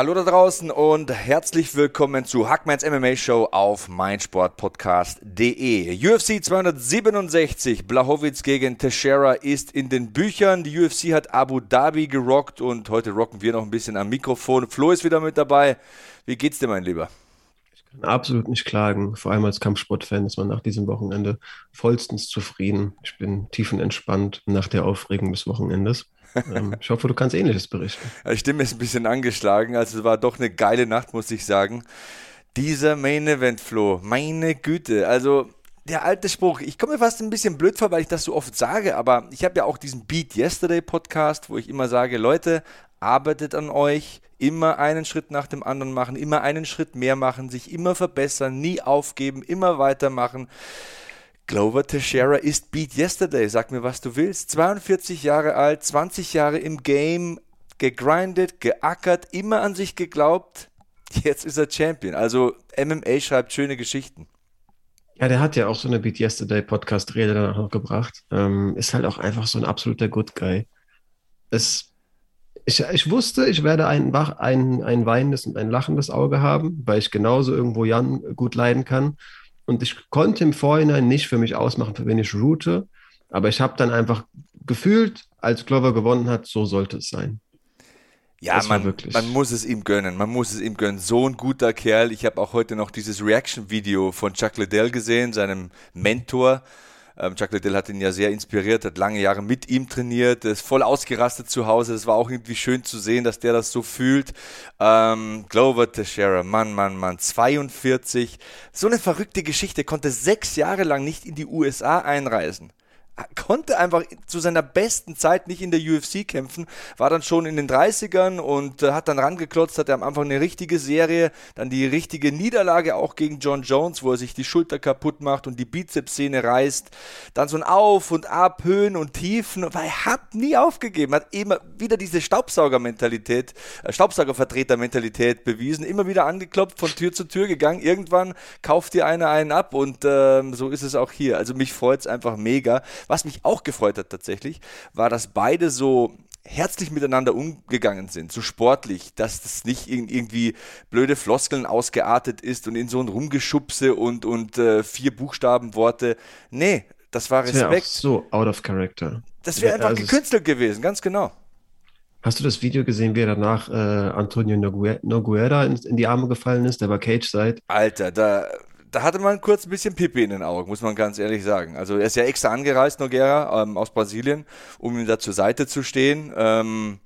Hallo da draußen und herzlich willkommen zu Hackmans MMA Show auf meinsportpodcast.de. UFC 267, Blachowitz gegen Teixeira ist in den Büchern. Die UFC hat Abu Dhabi gerockt und heute rocken wir noch ein bisschen am Mikrofon. Flo ist wieder mit dabei. Wie geht's dir, mein Lieber? Ich kann absolut nicht klagen. Vor allem als Kampfsportfan ist man nach diesem Wochenende vollstens zufrieden. Ich bin tiefenentspannt nach der Aufregung des Wochenendes. Ähm, ich hoffe, du kannst Ähnliches berichten. Die Stimme ist ein bisschen angeschlagen. Also es war doch eine geile Nacht, muss ich sagen. Dieser Main Event, Flo, meine Güte. Also der alte Spruch, ich komme mir fast ein bisschen blöd vor, weil ich das so oft sage, aber ich habe ja auch diesen Beat Yesterday Podcast, wo ich immer sage, Leute, arbeitet an euch, immer einen Schritt nach dem anderen machen, immer einen Schritt mehr machen, sich immer verbessern, nie aufgeben, immer weitermachen. Glover Teixeira ist Beat Yesterday. Sag mir, was du willst. 42 Jahre alt, 20 Jahre im Game, gegrindet, geackert, immer an sich geglaubt. Jetzt ist er Champion. Also MMA schreibt schöne Geschichten. Ja, der hat ja auch so eine Beat Yesterday Podcast-Rede danach noch gebracht. Ähm, ist halt auch einfach so ein absoluter Good Guy. Es, ich, ich wusste, ich werde ein, ein, ein weinendes und ein lachendes Auge haben, weil ich genauso irgendwo Jan gut leiden kann. Und ich konnte im Vorhinein nicht für mich ausmachen, für wen ich route. Aber ich habe dann einfach gefühlt, als Glover gewonnen hat, so sollte es sein. Ja, man, man, muss es ihm gönnen. Man muss es ihm gönnen. So ein guter Kerl. Ich habe auch heute noch dieses Reaction-Video von Chuck Liddell gesehen, seinem Mentor. Ähm, Chuck Liddell hat ihn ja sehr inspiriert, hat lange Jahre mit ihm trainiert, ist voll ausgerastet zu Hause. Das war auch irgendwie schön zu sehen, dass der das so fühlt. Ähm, Glover Teixeira, Mann, Mann, Mann, 42. So eine verrückte Geschichte, konnte sechs Jahre lang nicht in die USA einreisen konnte einfach zu seiner besten Zeit nicht in der UFC kämpfen, war dann schon in den 30ern und äh, hat dann rangeklotzt, hatte am Anfang eine richtige Serie, dann die richtige Niederlage auch gegen John Jones, wo er sich die Schulter kaputt macht und die Bizepssehne reißt, dann so ein Auf und Ab, Höhen und Tiefen, weil er hat nie aufgegeben, hat immer wieder diese Staubsaugermentalität, äh, Staubsaugervertretermentalität bewiesen, immer wieder angeklopft, von Tür zu Tür gegangen, irgendwann kauft dir einer einen ab und äh, so ist es auch hier. Also mich freut es einfach mega, was mich auch gefreut hat tatsächlich, war, dass beide so herzlich miteinander umgegangen sind, so sportlich, dass das nicht irgendwie blöde Floskeln ausgeartet ist und in so ein Rumgeschubse und, und äh, vier Buchstabenworte. Nee, das war Respekt. Das so out of character. Das wäre einfach also gekünstelt gewesen, ganz genau. Hast du das Video gesehen, wie er danach äh, Antonio Noguera in, in, die Arme gefallen ist? Der war Cage-Side. Alter, da da hatte man kurz ein bisschen Pipi in den Augen, muss man ganz ehrlich sagen. Also er ist ja extra angereist, Noguera, ähm, aus Brasilien, um ihm da zur Seite zu stehen. Ähm,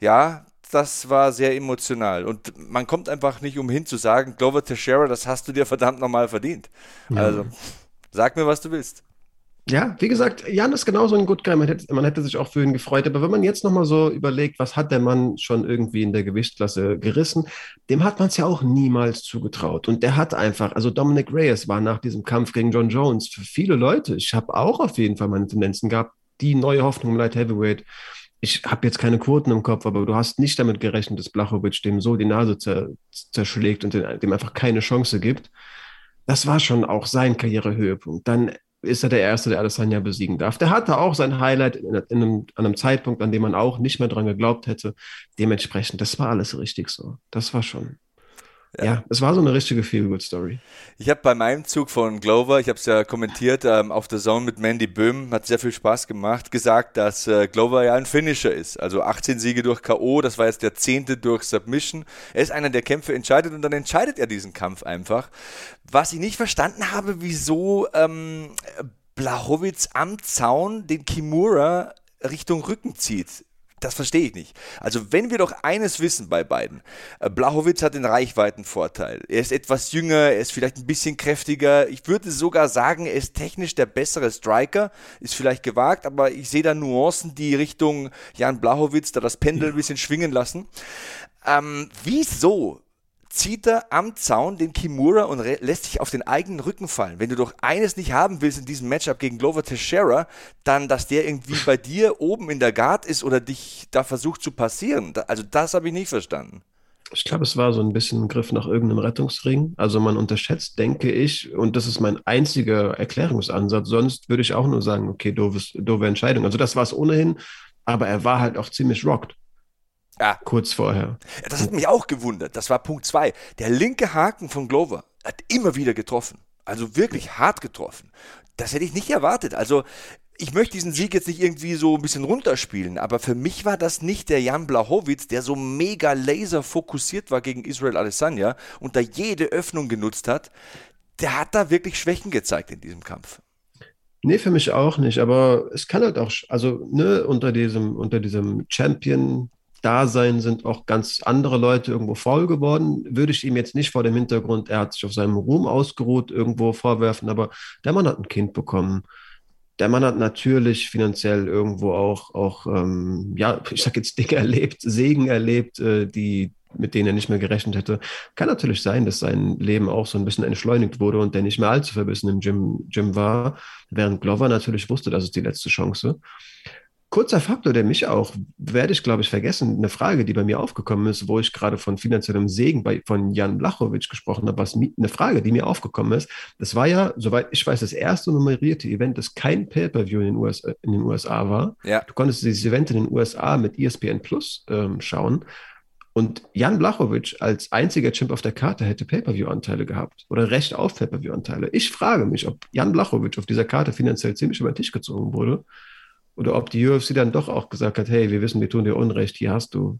ja, das war sehr emotional. Und man kommt einfach nicht umhin zu sagen, Glover Teixeira, das hast du dir verdammt nochmal verdient. Also, sag mir, was du willst. Ja, wie gesagt, Jan ist genauso ein Good Guy. Man hätte, man hätte sich auch für ihn gefreut. Aber wenn man jetzt nochmal so überlegt, was hat der Mann schon irgendwie in der Gewichtsklasse gerissen, dem hat man es ja auch niemals zugetraut. Und der hat einfach, also Dominic Reyes war nach diesem Kampf gegen John Jones für viele Leute, ich habe auch auf jeden Fall meine Tendenzen gehabt, die neue Hoffnung im Light Heavyweight. Ich habe jetzt keine Quoten im Kopf, aber du hast nicht damit gerechnet, dass Blachowicz dem so die Nase zer, zerschlägt und dem einfach keine Chance gibt. Das war schon auch sein Karrierehöhepunkt. Dann ist er der Erste, der Adesanya besiegen darf. Der hatte auch sein Highlight in, in einem, an einem Zeitpunkt, an dem man auch nicht mehr dran geglaubt hätte. Dementsprechend, das war alles richtig so. Das war schon. Ja. ja, es war so eine richtige Feel-Good-Story. Ich habe bei meinem Zug von Glover, ich habe es ja kommentiert ähm, auf der Zone mit Mandy Böhm, hat sehr viel Spaß gemacht, gesagt, dass äh, Glover ja ein Finisher ist. Also 18 Siege durch K.O., das war jetzt der zehnte durch Submission. Er ist einer, der Kämpfe entscheidet und dann entscheidet er diesen Kampf einfach. Was ich nicht verstanden habe, wieso ähm, Blachowitz am Zaun den Kimura Richtung Rücken zieht. Das verstehe ich nicht. Also wenn wir doch eines wissen bei beiden, äh, Blachowitz hat den Reichweitenvorteil. Er ist etwas jünger, er ist vielleicht ein bisschen kräftiger. Ich würde sogar sagen, er ist technisch der bessere Striker. Ist vielleicht gewagt, aber ich sehe da Nuancen, die Richtung Jan Blachowitz da das Pendel ein bisschen schwingen lassen. Ähm, wieso zieht er am Zaun den Kimura und lässt sich auf den eigenen Rücken fallen. Wenn du doch eines nicht haben willst in diesem Matchup gegen Glover Teixeira, dann, dass der irgendwie bei dir oben in der Guard ist oder dich da versucht zu passieren. Also das habe ich nicht verstanden. Ich glaube, es war so ein bisschen ein Griff nach irgendeinem Rettungsring. Also man unterschätzt, denke ich, und das ist mein einziger Erklärungsansatz. Sonst würde ich auch nur sagen, okay, doofes, doofe Entscheidung. Also das war es ohnehin, aber er war halt auch ziemlich rocked. Ja. Kurz vorher. Ja, das hat mich auch gewundert. Das war Punkt 2. Der linke Haken von Glover hat immer wieder getroffen. Also wirklich hart getroffen. Das hätte ich nicht erwartet. Also ich möchte diesen Sieg jetzt nicht irgendwie so ein bisschen runterspielen, aber für mich war das nicht der Jan Blachowitz, der so mega laser fokussiert war gegen Israel Adesanya und da jede Öffnung genutzt hat. Der hat da wirklich Schwächen gezeigt in diesem Kampf. Nee, für mich auch nicht, aber es kann halt auch, also ne, unter diesem, unter diesem Champion Dasein sind auch ganz andere Leute irgendwo faul geworden. Würde ich ihm jetzt nicht vor dem Hintergrund, er hat sich auf seinem Ruhm ausgeruht, irgendwo vorwerfen, aber der Mann hat ein Kind bekommen. Der Mann hat natürlich finanziell irgendwo auch, auch ähm, ja, ich sag jetzt Dinge erlebt, Segen erlebt, äh, die, mit denen er nicht mehr gerechnet hätte. Kann natürlich sein, dass sein Leben auch so ein bisschen entschleunigt wurde und der nicht mehr allzu verbissen im Gym, Gym war, während Glover natürlich wusste, das ist die letzte Chance. Kurzer Faktor, der mich auch, werde ich glaube ich vergessen, eine Frage, die bei mir aufgekommen ist, wo ich gerade von finanziellem Segen bei, von Jan Blachowitsch gesprochen habe, was eine Frage, die mir aufgekommen ist. Das war ja, soweit ich weiß, das erste nummerierte Event, das kein Pay-Per-View in, den USA, in den USA war. Ja. Du konntest dieses Event in den USA mit ESPN Plus ähm, schauen. Und Jan Blachowitsch als einziger Champ auf der Karte hätte Pay-Per-View-Anteile gehabt oder Recht auf Pay-Per-View-Anteile. Ich frage mich, ob Jan Blachowitsch auf dieser Karte finanziell ziemlich über den Tisch gezogen wurde oder ob die UFC dann doch auch gesagt hat, hey, wir wissen, wir tun dir Unrecht, hier hast du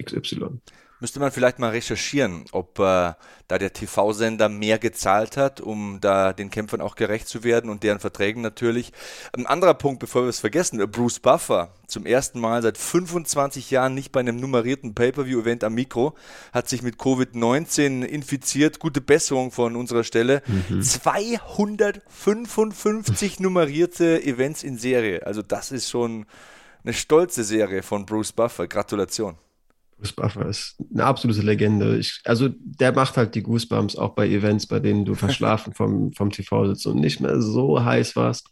XY. Müsste man vielleicht mal recherchieren, ob äh, da der TV-Sender mehr gezahlt hat, um da den Kämpfern auch gerecht zu werden und deren Verträgen natürlich. Ein anderer Punkt, bevor wir es vergessen, Bruce Buffer, zum ersten Mal seit 25 Jahren nicht bei einem nummerierten Pay-Per-View-Event am Mikro, hat sich mit Covid-19 infiziert. Gute Besserung von unserer Stelle. Mhm. 255 nummerierte Events in Serie. Also das ist schon eine stolze Serie von Bruce Buffer. Gratulation. Bruce Buffer ist eine absolute Legende. Ich, also der macht halt die Goosebumps auch bei Events, bei denen du verschlafen vom, vom TV sitzt und nicht mehr so heiß warst.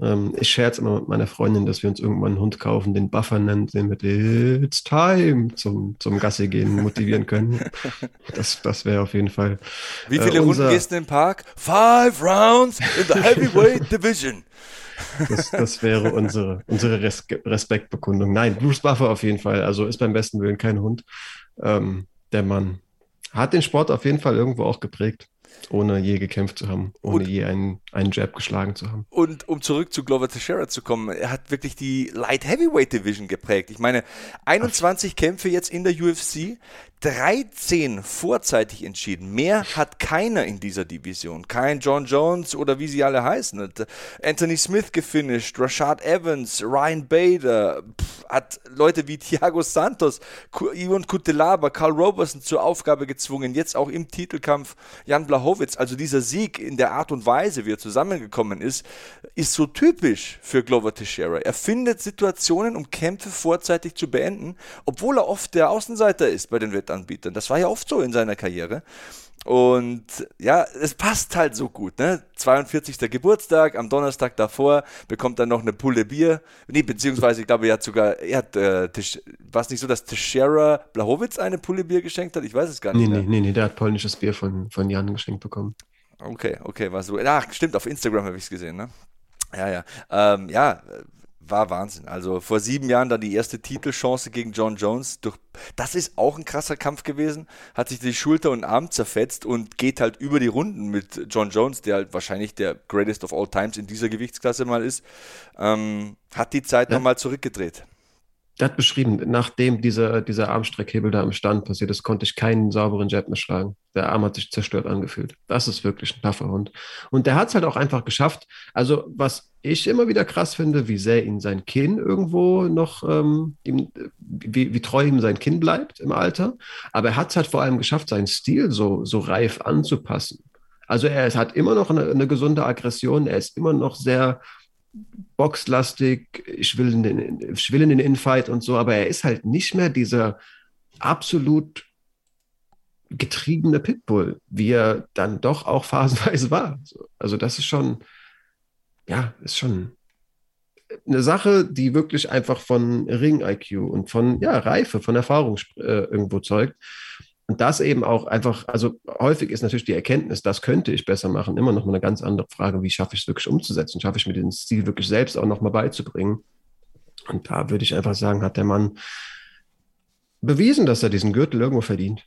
Ähm, ich scherze immer mit meiner Freundin, dass wir uns irgendwann einen Hund kaufen, den Buffer nennen, den wir It's Time zum, zum Gassi gehen motivieren können. Das, das wäre auf jeden Fall. Wie viele äh, unser, Runden gehst du im Park? Five rounds in the heavyweight division. Das, das wäre unsere, unsere Res Respektbekundung. Nein, Bruce Buffer auf jeden Fall. Also ist beim besten Willen kein Hund. Ähm, der Mann hat den Sport auf jeden Fall irgendwo auch geprägt ohne je gekämpft zu haben, ohne und, je einen, einen Jab geschlagen zu haben. Und um zurück zu Glover Teixeira zu kommen, er hat wirklich die Light Heavyweight Division geprägt. Ich meine, 21 Ach. Kämpfe jetzt in der UFC, 13 vorzeitig entschieden. Mehr hat keiner in dieser Division. Kein John Jones oder wie sie alle heißen. Anthony Smith gefinisht, Rashad Evans, Ryan Bader, pff, hat Leute wie Thiago Santos, Ivan Kutelaba, Carl Roberson zur Aufgabe gezwungen. Jetzt auch im Titelkampf Jan Blachowitz. Also dieser Sieg in der Art und Weise, wie er zusammengekommen ist, ist so typisch für Glover Teixeira. Er findet Situationen, um Kämpfe vorzeitig zu beenden, obwohl er oft der Außenseiter ist bei den Wettbewerben anbieten. Das war ja oft so in seiner Karriere. Und ja, es passt halt so gut, ne? 42. Geburtstag, am Donnerstag davor bekommt er noch eine Pulle Bier. Nee, beziehungsweise, ich glaube, er hat sogar, er hat, äh, war es nicht so, dass Teixeira Blachowitz eine Pulle Bier geschenkt hat? Ich weiß es gar nicht. Nee, nee, nee, nee, der hat polnisches Bier von, von Jan geschenkt bekommen. Okay, okay, war so. Ach, stimmt, auf Instagram habe ich es gesehen, ne? Ja, ja. Ähm, ja, war Wahnsinn. Also vor sieben Jahren dann die erste Titelchance gegen John Jones. Durch, das ist auch ein krasser Kampf gewesen. Hat sich die Schulter und Arm zerfetzt und geht halt über die Runden mit John Jones, der halt wahrscheinlich der Greatest of All Times in dieser Gewichtsklasse mal ist. Ähm, hat die Zeit ja. nochmal zurückgedreht. Hat beschrieben, nachdem dieser, dieser Armstreckhebel da im Stand passiert ist, konnte ich keinen sauberen Jab mehr schlagen. Der Arm hat sich zerstört angefühlt. Das ist wirklich ein taffer Hund. Und der hat es halt auch einfach geschafft. Also, was ich immer wieder krass finde, wie sehr ihn sein Kinn irgendwo noch, ähm, ihm, wie, wie treu ihm sein Kinn bleibt im Alter. Aber er hat es halt vor allem geschafft, seinen Stil so, so reif anzupassen. Also er hat immer noch eine, eine gesunde Aggression, er ist immer noch sehr boxlastig, ich will, in den, ich will in den Infight und so, aber er ist halt nicht mehr dieser absolut getriebene Pitbull, wie er dann doch auch phasenweise war. Also das ist schon, ja, ist schon eine Sache, die wirklich einfach von Ring-IQ und von ja, Reife, von Erfahrung äh, irgendwo zeugt. Und das eben auch einfach, also häufig ist natürlich die Erkenntnis, das könnte ich besser machen, immer noch mal eine ganz andere Frage, wie schaffe ich es wirklich umzusetzen? Schaffe ich mir den Stil wirklich selbst auch noch mal beizubringen? Und da würde ich einfach sagen, hat der Mann bewiesen, dass er diesen Gürtel irgendwo verdient.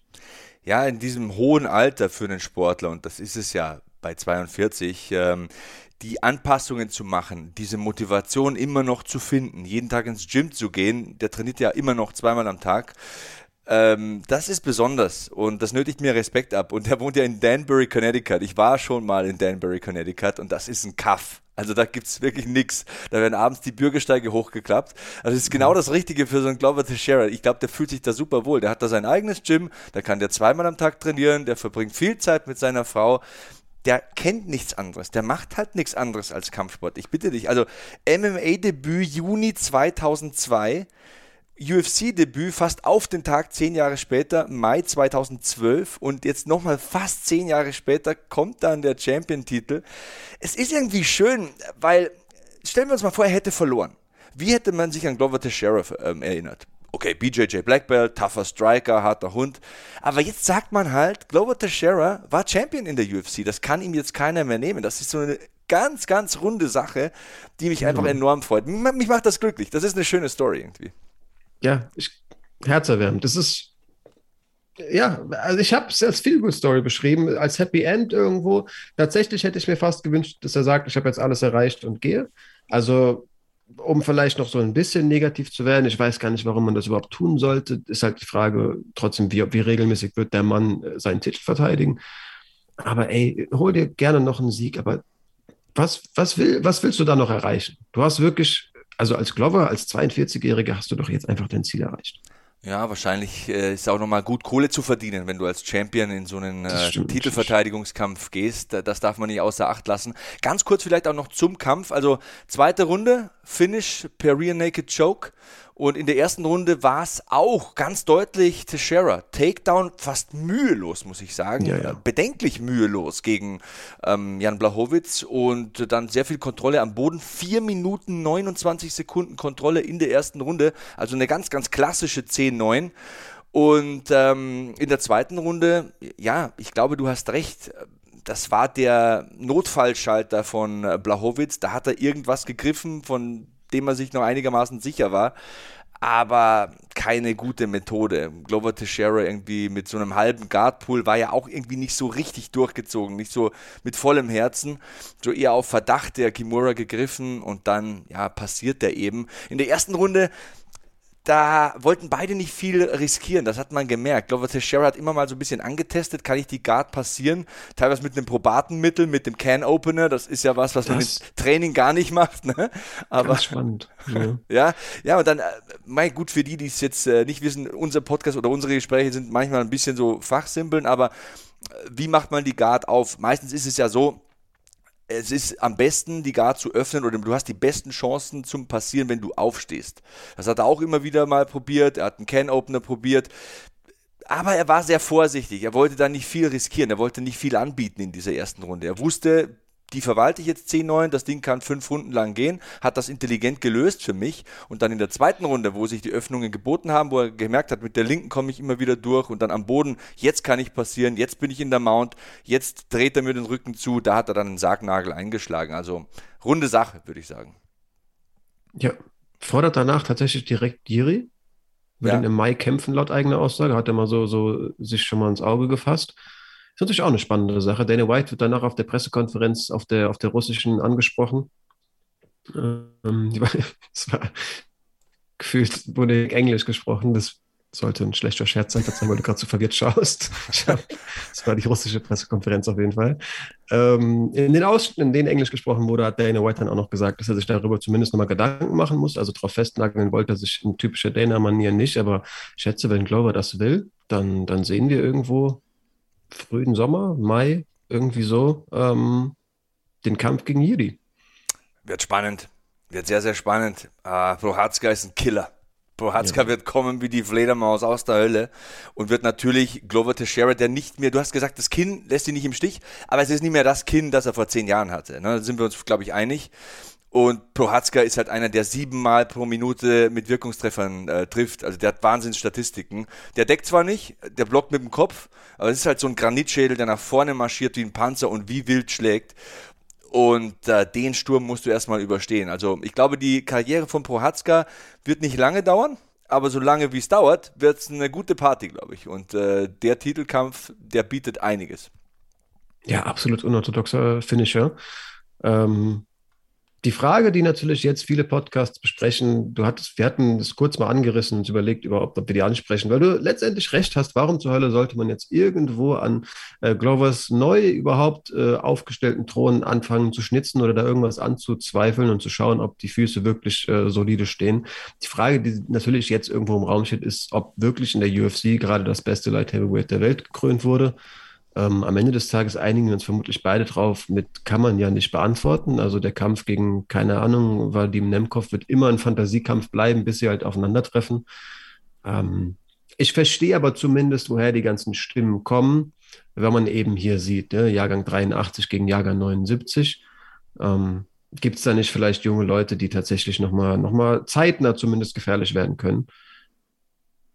Ja, in diesem hohen Alter für einen Sportler, und das ist es ja bei 42, ähm, die Anpassungen zu machen, diese Motivation immer noch zu finden, jeden Tag ins Gym zu gehen, der trainiert ja immer noch zweimal am Tag, ähm, das ist besonders und das nötigt mir Respekt ab. Und er wohnt ja in Danbury, Connecticut. Ich war schon mal in Danbury, Connecticut und das ist ein Kaff. Also da gibt es wirklich nichts. Da werden abends die Bürgersteige hochgeklappt. Also das ist genau das Richtige für so einen Glover Teixeira. Ich glaube, der fühlt sich da super wohl. Der hat da sein eigenes Gym, da kann der zweimal am Tag trainieren, der verbringt viel Zeit mit seiner Frau der kennt nichts anderes. Der macht halt nichts anderes als Kampfsport. Ich bitte dich. Also MMA-Debüt Juni 2002. UFC-Debüt fast auf den Tag zehn Jahre später, Mai 2012 und jetzt nochmal fast zehn Jahre später kommt dann der Champion-Titel. Es ist irgendwie schön, weil stellen wir uns mal vor, er hätte verloren. Wie hätte man sich an Glover Teixeira ähm, erinnert? Okay, BJJ Black Belt, tougher Striker, harter Hund. Aber jetzt sagt man halt, Glover Teixeira war Champion in der UFC. Das kann ihm jetzt keiner mehr nehmen. Das ist so eine ganz, ganz runde Sache, die mich einfach enorm freut. Mich macht das glücklich. Das ist eine schöne Story irgendwie ja, ich, herzerwärmend. Das ist, ja, also ich habe es als Feel-Good-Story beschrieben, als Happy End irgendwo. Tatsächlich hätte ich mir fast gewünscht, dass er sagt, ich habe jetzt alles erreicht und gehe. Also, um vielleicht noch so ein bisschen negativ zu werden, ich weiß gar nicht, warum man das überhaupt tun sollte, ist halt die Frage trotzdem, wie, wie regelmäßig wird der Mann äh, seinen Titel verteidigen. Aber ey, hol dir gerne noch einen Sieg, aber was, was, will, was willst du da noch erreichen? Du hast wirklich also als Glover, als 42-Jähriger hast du doch jetzt einfach dein Ziel erreicht. Ja, wahrscheinlich äh, ist auch nochmal gut Kohle zu verdienen, wenn du als Champion in so einen äh, Titelverteidigungskampf gehst. Das darf man nicht außer Acht lassen. Ganz kurz vielleicht auch noch zum Kampf. Also zweite Runde, Finish per Rear Naked Choke. Und in der ersten Runde war es auch ganz deutlich Teixeira. Takedown fast mühelos, muss ich sagen. Ja, ja. Bedenklich mühelos gegen ähm, Jan Blachowitz und dann sehr viel Kontrolle am Boden. 4 Minuten 29 Sekunden Kontrolle in der ersten Runde. Also eine ganz, ganz klassische 10-9. Und ähm, in der zweiten Runde, ja, ich glaube, du hast recht das war der Notfallschalter von Blachowitz. Da hat er irgendwas gegriffen, von dem er sich noch einigermaßen sicher war. Aber keine gute Methode. Glover Teixeira irgendwie mit so einem halben Guardpool war ja auch irgendwie nicht so richtig durchgezogen, nicht so mit vollem Herzen. So eher auf Verdacht der Kimura gegriffen und dann, ja, passiert der eben. In der ersten Runde da wollten beide nicht viel riskieren, das hat man gemerkt. Glover Teixeira hat immer mal so ein bisschen angetestet, kann ich die Guard passieren? Teilweise mit einem probaten Mittel, mit dem Can-Opener, das ist ja was, was das man im Training gar nicht macht. Ne? Aber, ganz spannend. Ja. ja, ja, und dann, äh, mein gut, für die, die es jetzt äh, nicht wissen, unser Podcast oder unsere Gespräche sind manchmal ein bisschen so Fachsimpeln, aber äh, wie macht man die Guard auf? Meistens ist es ja so, es ist am besten, die Guard zu öffnen oder du hast die besten Chancen zum Passieren, wenn du aufstehst. Das hat er auch immer wieder mal probiert. Er hat einen Can-Opener probiert. Aber er war sehr vorsichtig. Er wollte da nicht viel riskieren. Er wollte nicht viel anbieten in dieser ersten Runde. Er wusste, die verwalte ich jetzt 10-9, das Ding kann fünf Runden lang gehen, hat das intelligent gelöst für mich und dann in der zweiten Runde, wo sich die Öffnungen geboten haben, wo er gemerkt hat, mit der linken komme ich immer wieder durch und dann am Boden, jetzt kann ich passieren, jetzt bin ich in der Mount, jetzt dreht er mir den Rücken zu, da hat er dann einen Sargnagel eingeschlagen. Also runde Sache, würde ich sagen. Ja, fordert danach tatsächlich direkt Jiri, will ja. im Mai kämpfen, laut eigener Aussage, hat er mal so, so sich schon mal ins Auge gefasst ist natürlich auch eine spannende Sache. Dana White wird danach auf der Pressekonferenz auf der, auf der russischen angesprochen. Ähm, es war gefühlt wurde Englisch gesprochen. Das sollte ein schlechter Scherz sein, weil du gerade so verwirrt schaust. das war die russische Pressekonferenz auf jeden Fall. Ähm, in den Ausschnitten, in denen Englisch gesprochen wurde, hat Dana White dann auch noch gesagt, dass er sich darüber zumindest nochmal Gedanken machen muss. Also darauf festnageln wollte er sich in typischer Dana-Manier nicht. Aber ich schätze, wenn Glover das will, dann, dann sehen wir irgendwo frühen Sommer, Mai, irgendwie so, ähm, den Kampf gegen Jiri. Wird spannend. Wird sehr, sehr spannend. Uh, Prohatzka ist ein Killer. Prohatzka ja. wird kommen wie die Fledermaus aus der Hölle und wird natürlich Glover Teixeira, der nicht mehr, du hast gesagt, das Kinn lässt ihn nicht im Stich, aber es ist nicht mehr das Kinn, das er vor zehn Jahren hatte. Ne? Da sind wir uns, glaube ich, einig. Und Prohatzka ist halt einer, der siebenmal pro Minute mit Wirkungstreffern äh, trifft. Also der hat Wahnsinnsstatistiken. Der deckt zwar nicht, der blockt mit dem Kopf, aber es ist halt so ein Granitschädel, der nach vorne marschiert wie ein Panzer und wie wild schlägt. Und äh, den Sturm musst du erstmal überstehen. Also ich glaube, die Karriere von Prohatzka wird nicht lange dauern, aber so lange wie es dauert, wird es eine gute Party, glaube ich. Und äh, der Titelkampf, der bietet einiges. Ja, absolut unorthodoxer Finisher. Ähm, die Frage, die natürlich jetzt viele Podcasts besprechen, du hattest, wir hatten es kurz mal angerissen und überlegt überhaupt, ob wir die ansprechen, weil du letztendlich recht hast, warum zur Hölle sollte man jetzt irgendwo an äh, Glovers neu überhaupt äh, aufgestellten Thron anfangen zu schnitzen oder da irgendwas anzuzweifeln und zu schauen, ob die Füße wirklich äh, solide stehen. Die Frage, die natürlich jetzt irgendwo im Raum steht, ist, ob wirklich in der UFC gerade das beste Light Heavyweight der Welt gekrönt wurde. Ähm, am Ende des Tages einigen wir uns vermutlich beide drauf, mit kann man ja nicht beantworten. Also der Kampf gegen, keine Ahnung, Vadim Nemkov wird immer ein Fantasiekampf bleiben, bis sie halt aufeinandertreffen. Ähm, ich verstehe aber zumindest, woher die ganzen Stimmen kommen, wenn man eben hier sieht, ne? Jahrgang 83 gegen Jahrgang 79. Ähm, Gibt es da nicht vielleicht junge Leute, die tatsächlich nochmal noch mal zeitnah zumindest gefährlich werden können?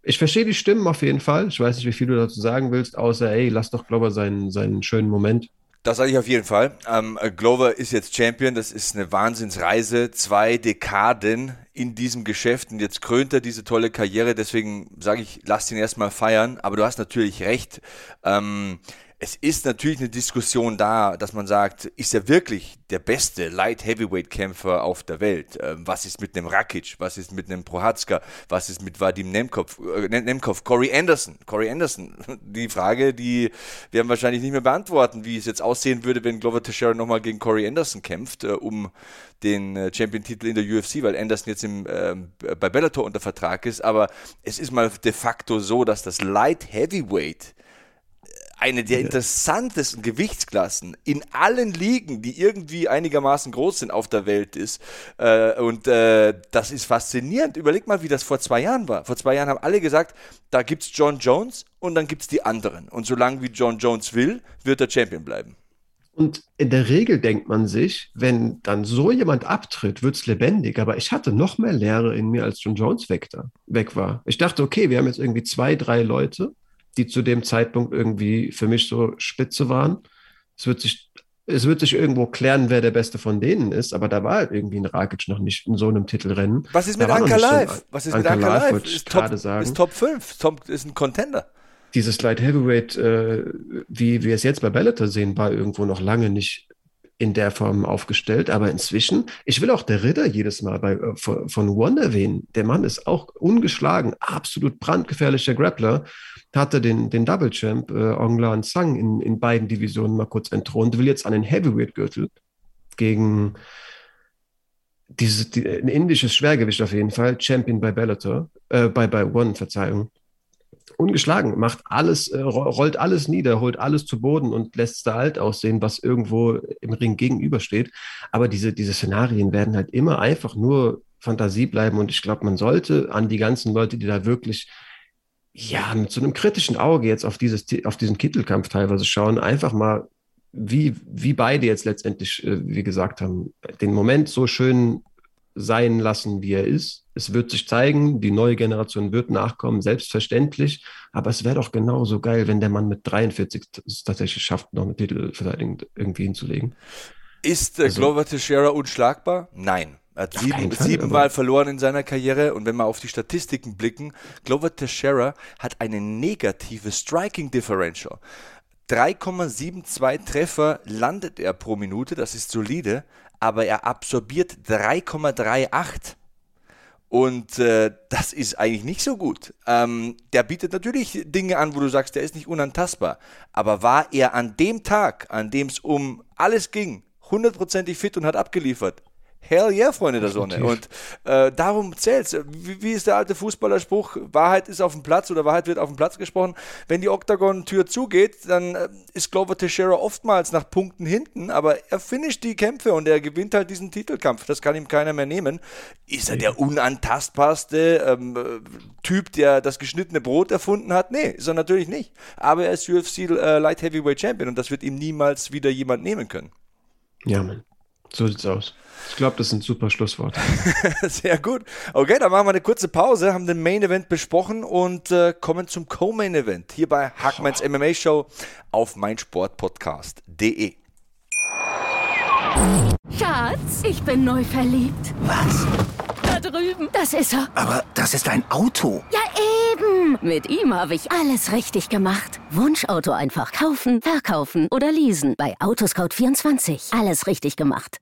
Ich verstehe die Stimmen auf jeden Fall. Ich weiß nicht, wie viel du dazu sagen willst, außer, ey, lass doch Glover seinen, seinen schönen Moment. Das sage ich auf jeden Fall. Ähm, Glover ist jetzt Champion. Das ist eine Wahnsinnsreise. Zwei Dekaden in diesem Geschäft und jetzt krönt er diese tolle Karriere. Deswegen sage ich, lass ihn erstmal feiern. Aber du hast natürlich recht. Ähm, es ist natürlich eine Diskussion da, dass man sagt, ist er wirklich der beste Light Heavyweight Kämpfer auf der Welt? Ähm, was ist mit einem Rakic? Was ist mit einem Prohatzka? Was ist mit Vadim Nemkov? Äh, Nemkov? Corey Anderson? Corey Anderson? Die Frage, die werden wahrscheinlich nicht mehr beantworten, wie es jetzt aussehen würde, wenn Glover Teixeira nochmal gegen Corey Anderson kämpft, äh, um den äh, Champion-Titel in der UFC, weil Anderson jetzt im, äh, bei Bellator unter Vertrag ist. Aber es ist mal de facto so, dass das Light Heavyweight eine der interessantesten Gewichtsklassen in allen Ligen, die irgendwie einigermaßen groß sind auf der Welt ist. Äh, und äh, das ist faszinierend. Überleg mal, wie das vor zwei Jahren war. Vor zwei Jahren haben alle gesagt, da gibt es John Jones und dann gibt es die anderen. Und solange wie John Jones will, wird er Champion bleiben. Und in der Regel denkt man sich, wenn dann so jemand abtritt, wird es lebendig. Aber ich hatte noch mehr Leere in mir, als John Jones weg, da, weg war. Ich dachte, okay, wir haben jetzt irgendwie zwei, drei Leute, die zu dem Zeitpunkt irgendwie für mich so spitze waren. Es wird sich, es wird sich irgendwo klären, wer der Beste von denen ist, aber da war halt irgendwie ein Rakic noch nicht in so einem Titelrennen. Was ist mit Anka Live? So Was ist Anka mit Anka Live? Ist top, sagen. ist Top 5, top, ist ein Contender. Dieses Light Heavyweight, äh, wie wir es jetzt bei Bellator sehen, war irgendwo noch lange nicht in der Form aufgestellt. Aber inzwischen, ich will auch der Ritter jedes Mal bei, äh, von, von One erwähnen. Der Mann ist auch ungeschlagen, absolut brandgefährlicher Grappler. Hatte den, den Double Champ äh, Onglan Sang in, in beiden Divisionen mal kurz entthront, will jetzt an den Heavyweight-Gürtel gegen dieses, die, ein indisches Schwergewicht auf jeden Fall, Champion bei Bellator, äh, bei, bei One, Verzeihung ungeschlagen, macht alles, äh, rollt alles nieder, holt alles zu Boden und lässt es da alt aussehen, was irgendwo im Ring gegenübersteht. Aber diese, diese Szenarien werden halt immer einfach nur Fantasie bleiben und ich glaube, man sollte an die ganzen Leute, die da wirklich ja, mit so einem kritischen Auge jetzt auf, dieses, auf diesen Titelkampf teilweise schauen, einfach mal, wie, wie beide jetzt letztendlich, äh, wie gesagt haben, den Moment so schön sein lassen, wie er ist. Es wird sich zeigen, die neue Generation wird nachkommen, selbstverständlich. Aber es wäre doch genauso geil, wenn der Mann mit 43 es tatsächlich schafft, noch eine Titelverteidigung irgendwie hinzulegen. Ist äh, also, Glover Teixeira unschlagbar? Nein. Er hat sieben, siebenmal verloren in seiner Karriere und wenn wir auf die Statistiken blicken, Glover Teixeira hat eine negative Striking Differential. 3,72 Treffer landet er pro Minute, das ist solide, aber er absorbiert 3,38. Und äh, das ist eigentlich nicht so gut. Ähm, der bietet natürlich Dinge an, wo du sagst, der ist nicht unantastbar. Aber war er an dem Tag, an dem es um alles ging, hundertprozentig fit und hat abgeliefert, Hell yeah, Freunde der Sonne. Und äh, darum zählt es. Wie, wie, ist der alte Fußballerspruch? Wahrheit ist auf dem Platz oder Wahrheit wird auf dem Platz gesprochen. Wenn die Octagon-Tür zugeht, dann äh, ist Glover Teixeira oftmals nach Punkten hinten, aber er finisht die Kämpfe und er gewinnt halt diesen Titelkampf. Das kann ihm keiner mehr nehmen. Ist er der unantastbarste ähm, Typ, der das geschnittene Brot erfunden hat? Nee, ist er natürlich nicht. Aber er ist UFC äh, Light Heavyweight Champion und das wird ihm niemals wieder jemand nehmen können. Ja, Mann. So sieht's aus. Ich glaube, das sind super Schlussworte. Sehr gut. Okay, dann machen wir eine kurze Pause, haben den Main Event besprochen und äh, kommen zum Co-Main Event hier bei Hackmans oh. MMA Show auf meinsportpodcast.de. Schatz, ich bin neu verliebt. Was? Da drüben. Das ist er. Aber das ist ein Auto. Ja, eben. Mit ihm habe ich alles richtig gemacht. Wunschauto einfach kaufen, verkaufen oder leasen. Bei Autoscout24. Alles richtig gemacht.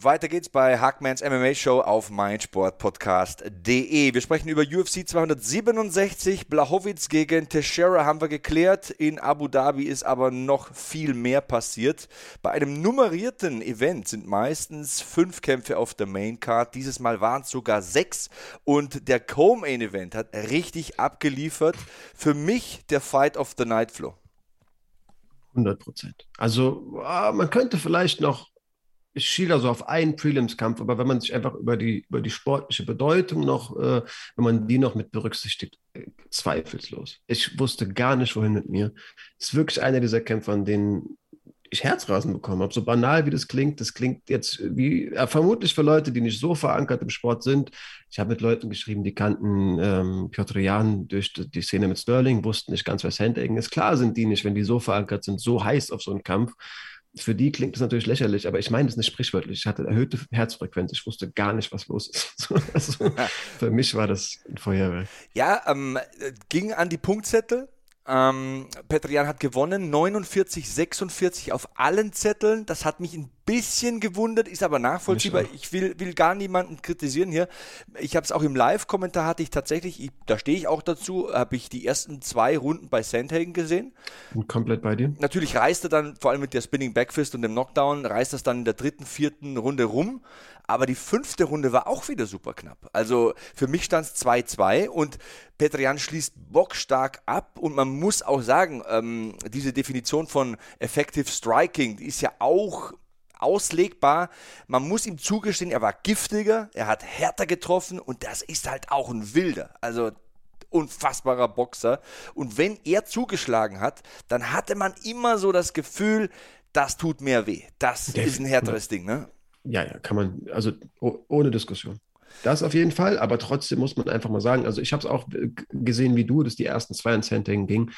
Weiter geht's bei Hackmans MMA Show auf meinsportpodcast.de. Wir sprechen über UFC 267. Blachowitz gegen Teixeira haben wir geklärt. In Abu Dhabi ist aber noch viel mehr passiert. Bei einem nummerierten Event sind meistens fünf Kämpfe auf der Main Card. Dieses Mal waren es sogar sechs. Und der Co-Main Event hat richtig abgeliefert. Für mich der Fight of the Night Flow. 100 Prozent. Also ah, man könnte vielleicht noch ich schiele also auf einen Prelims-Kampf, aber wenn man sich einfach über die, über die sportliche Bedeutung noch, äh, wenn man die noch mit berücksichtigt, äh, zweifelslos. Ich wusste gar nicht, wohin mit mir. Es ist wirklich einer dieser Kämpfe, an denen ich Herzrasen bekommen habe. So banal wie das klingt, das klingt jetzt wie, ja, vermutlich für Leute, die nicht so verankert im Sport sind. Ich habe mit Leuten geschrieben, die kannten ähm, Piotr Jan durch die Szene mit Sterling, wussten nicht ganz, was Handeggen ist. Klar sind die nicht, wenn die so verankert sind, so heiß auf so einen Kampf für die klingt das natürlich lächerlich, aber ich meine das nicht sprichwörtlich. Ich hatte erhöhte Herzfrequenz. Ich wusste gar nicht, was los ist. also, für mich war das ein Feuerwerk. Ja, ähm, ging an die Punktzettel. Ähm, Petrian hat gewonnen, 49, 46 auf allen Zetteln. Das hat mich ein bisschen gewundert, ist aber nachvollziehbar. Ich will, will gar niemanden kritisieren hier. Ich habe es auch im Live-Kommentar hatte ich tatsächlich, ich, da stehe ich auch dazu, habe ich die ersten zwei Runden bei Sandhagen gesehen. Und komplett bei dir. Natürlich reist er dann, vor allem mit der Spinning Backfist und dem Knockdown, reist das dann in der dritten, vierten Runde rum. Aber die fünfte Runde war auch wieder super knapp. Also für mich stand es 2-2 und Petrian schließt bockstark ab und man muss auch sagen, ähm, diese Definition von Effective Striking, die ist ja auch auslegbar. Man muss ihm zugestehen, er war giftiger, er hat härter getroffen und das ist halt auch ein Wilder. Also unfassbarer Boxer. Und wenn er zugeschlagen hat, dann hatte man immer so das Gefühl, das tut mehr weh. Das Definitiv. ist ein härteres Ding, ne? Ja, ja, kann man, also ohne Diskussion. Das auf jeden Fall, aber trotzdem muss man einfach mal sagen, also ich habe es auch gesehen wie du, dass die ersten zwei ins Handhang gingen.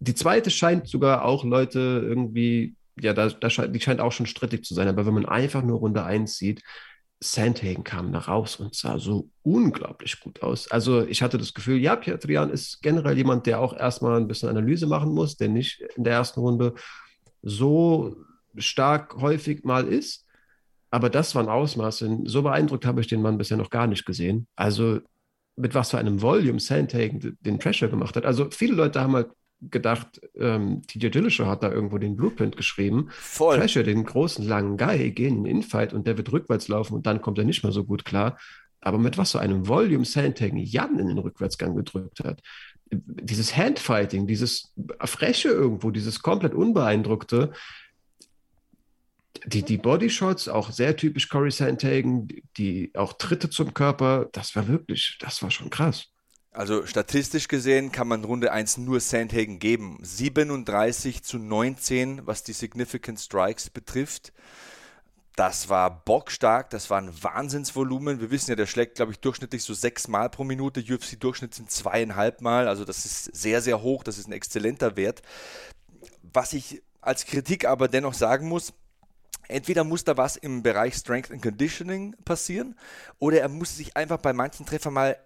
Die zweite scheint sogar auch Leute irgendwie ja, da, da scheint, die scheint auch schon strittig zu sein. Aber wenn man einfach nur Runde 1 sieht, Sandhagen kam da raus und sah so unglaublich gut aus. Also ich hatte das Gefühl, ja, Pietrian ist generell jemand, der auch erstmal ein bisschen Analyse machen muss, der nicht in der ersten Runde so stark häufig mal ist. Aber das waren Ausmaße. So beeindruckt habe ich den Mann bisher noch gar nicht gesehen. Also mit was für einem Volume Sandhagen den Pressure gemacht hat. Also viele Leute haben halt gedacht, ähm, TJ Dillashaw hat da irgendwo den Blueprint geschrieben. Voll. Flasher, den großen, langen Guy, gehen in den Infight und der wird rückwärts laufen und dann kommt er nicht mehr so gut klar. Aber mit was für einem Volume Sandhagen Jan in den Rückwärtsgang gedrückt hat. Dieses Handfighting, dieses Freche irgendwo, dieses komplett unbeeindruckte, die, die Bodyshots, auch sehr typisch Corey Sandhagen, die, auch Tritte zum Körper, das war wirklich, das war schon krass. Also statistisch gesehen kann man Runde 1 nur Sandhagen geben. 37 zu 19, was die Significant Strikes betrifft. Das war bockstark, das war ein Wahnsinnsvolumen. Wir wissen ja, der schlägt, glaube ich, durchschnittlich so sechs Mal pro Minute. UFC-Durchschnitt sind zweieinhalb Mal. Also das ist sehr, sehr hoch. Das ist ein exzellenter Wert. Was ich als Kritik aber dennoch sagen muss, entweder muss da was im Bereich Strength and Conditioning passieren oder er muss sich einfach bei manchen Treffern mal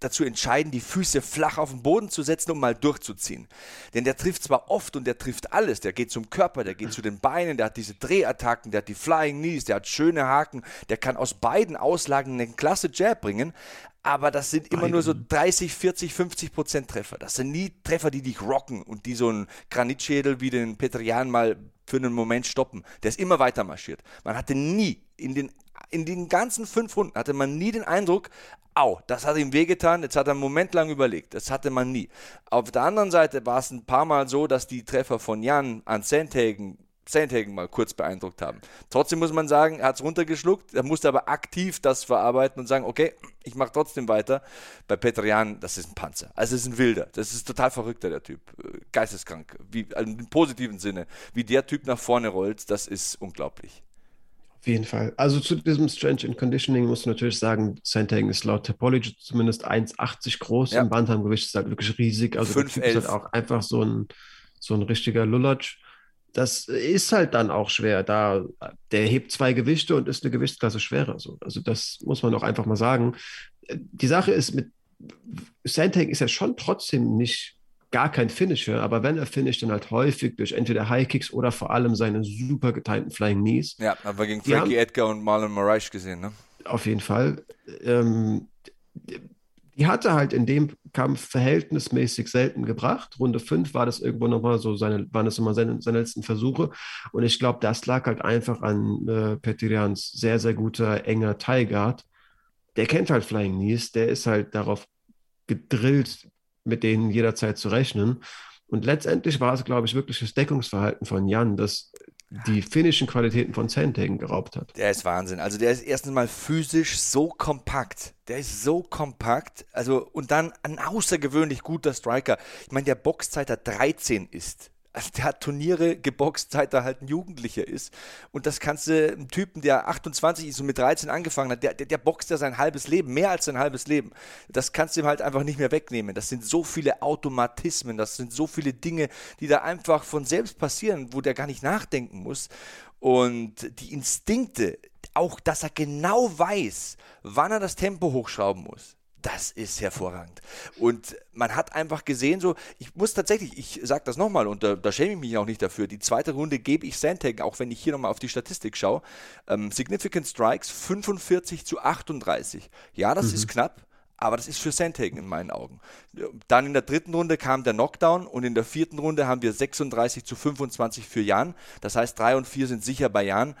dazu entscheiden, die Füße flach auf den Boden zu setzen, um mal durchzuziehen. Denn der trifft zwar oft und der trifft alles. Der geht zum Körper, der geht zu den Beinen, der hat diese Drehattacken, der hat die Flying Knees, der hat schöne Haken, der kann aus beiden Auslagen einen klasse Jab bringen. Aber das sind immer nur so 30, 40, 50 Prozent Treffer. Das sind nie Treffer, die dich rocken und die so einen Granitschädel wie den Petrian mal für einen Moment stoppen. Der ist immer weiter marschiert. Man hatte nie in den in den ganzen fünf Runden hatte man nie den Eindruck, au, das hat ihm wehgetan, jetzt hat er einen Moment lang überlegt. Das hatte man nie. Auf der anderen Seite war es ein paar Mal so, dass die Treffer von Jan an Sandhagen Sandhagen mal kurz beeindruckt haben. Trotzdem muss man sagen, er hat es runtergeschluckt, er musste aber aktiv das verarbeiten und sagen, okay, ich mache trotzdem weiter. Bei Petrian, das ist ein Panzer. Also es ist ein Wilder. Das ist total verrückter, der Typ. Geisteskrank. Wie, also im positiven Sinne. Wie der Typ nach vorne rollt, das ist unglaublich. Auf jeden Fall. Also zu diesem Strange in Conditioning musst du natürlich sagen, Sandhagen ist laut Topology zumindest 1,80 groß. Ja. Im Bantamgewicht ist halt wirklich riesig. Also 5, der Typ ist halt auch einfach so ein, so ein richtiger Lulatsch. Das ist halt dann auch schwer. Da, der hebt zwei Gewichte und ist eine Gewichtsklasse schwerer. So. Also das muss man auch einfach mal sagen. Die Sache ist mit Sandhagen ist ja schon trotzdem nicht gar kein Finisher, aber wenn er finisht, dann halt häufig durch entweder High Kicks oder vor allem seine super getimten Flying Knees. Ja, haben wir gegen Frankie haben, Edgar und Marlon Moraes gesehen, ne? Auf jeden Fall. Ähm, die hatte halt in dem Kampf verhältnismäßig selten gebracht. Runde 5 war das irgendwo nochmal so seine, waren das immer seine, seine letzten Versuche. Und ich glaube, das lag halt einfach an äh, Petirians sehr, sehr guter, enger Tie-Guard. Der kennt halt Flying Knees, der ist halt darauf gedrillt, mit denen jederzeit zu rechnen. Und letztendlich war es, glaube ich, wirklich das Deckungsverhalten von Jan, das die finnischen Qualitäten von Sandhagen geraubt hat. Der ist Wahnsinn. Also der ist erstens mal physisch so kompakt. Der ist so kompakt. Also und dann ein außergewöhnlich guter Striker. Ich meine, der Boxzeiter 13 ist. Also der hat Turniere geboxt, seit er halt ein Jugendlicher ist. Und das kannst du einem Typen, der 28 ist und mit 13 angefangen hat, der, der, der boxt ja sein halbes Leben, mehr als sein halbes Leben. Das kannst du ihm halt einfach nicht mehr wegnehmen. Das sind so viele Automatismen, das sind so viele Dinge, die da einfach von selbst passieren, wo der gar nicht nachdenken muss. Und die Instinkte, auch dass er genau weiß, wann er das Tempo hochschrauben muss das ist hervorragend. Und man hat einfach gesehen, so, ich muss tatsächlich, ich sage das nochmal und da, da, schäme ich mich auch nicht dafür, die zweite Runde gebe ich Sandhagen, auch wenn ich hier nochmal auf die Statistik schaue. Ähm, Significant Strikes 45 zu 38. Ja, das mhm. ist knapp. Aber das ist für Sandhagen in meinen Augen. Dann in der dritten Runde kam der Knockdown und in der vierten Runde haben wir 36 zu 25 für Jan. Das heißt, drei und vier sind sicher bei Jan.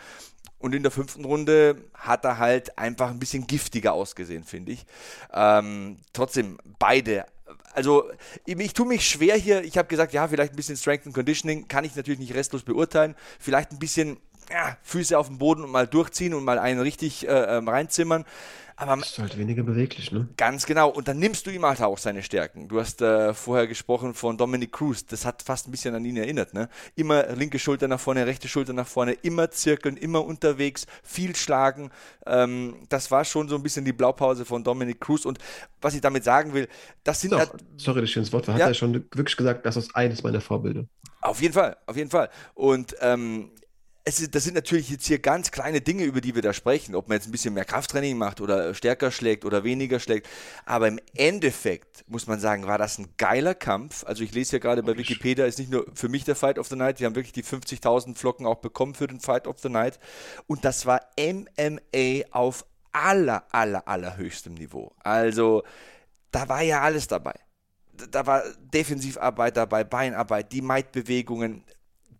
Und in der fünften Runde hat er halt einfach ein bisschen giftiger ausgesehen, finde ich. Ähm, trotzdem, beide. Also, ich, ich tue mich schwer hier. Ich habe gesagt, ja, vielleicht ein bisschen Strength and Conditioning kann ich natürlich nicht restlos beurteilen. Vielleicht ein bisschen ja, Füße auf den Boden und mal durchziehen und mal einen richtig äh, ähm, reinzimmern. Aber ist halt weniger beweglich, ne? Ganz genau. Und dann nimmst du ihm halt auch seine Stärken. Du hast äh, vorher gesprochen von Dominic Cruz. Das hat fast ein bisschen an ihn erinnert, ne? Immer linke Schulter nach vorne, rechte Schulter nach vorne, immer zirkeln, immer unterwegs, viel schlagen. Ähm, das war schon so ein bisschen die Blaupause von Dominic Cruz. Und was ich damit sagen will, das sind. Doch, halt, sorry, das schönes Wort. Hat ja, er schon wirklich gesagt, das ist eines meiner Vorbilder. Auf jeden Fall, auf jeden Fall. Und ähm, es das sind natürlich jetzt hier ganz kleine Dinge, über die wir da sprechen, ob man jetzt ein bisschen mehr Krafttraining macht oder stärker schlägt oder weniger schlägt. Aber im Endeffekt muss man sagen, war das ein geiler Kampf. Also ich lese ja gerade bei Wikipedia, ist nicht nur für mich der Fight of the Night, die haben wirklich die 50.000 Flocken auch bekommen für den Fight of the Night. Und das war MMA auf aller, aller, allerhöchstem Niveau. Also da war ja alles dabei. Da war Defensivarbeit dabei, Beinarbeit, die Might-Bewegungen,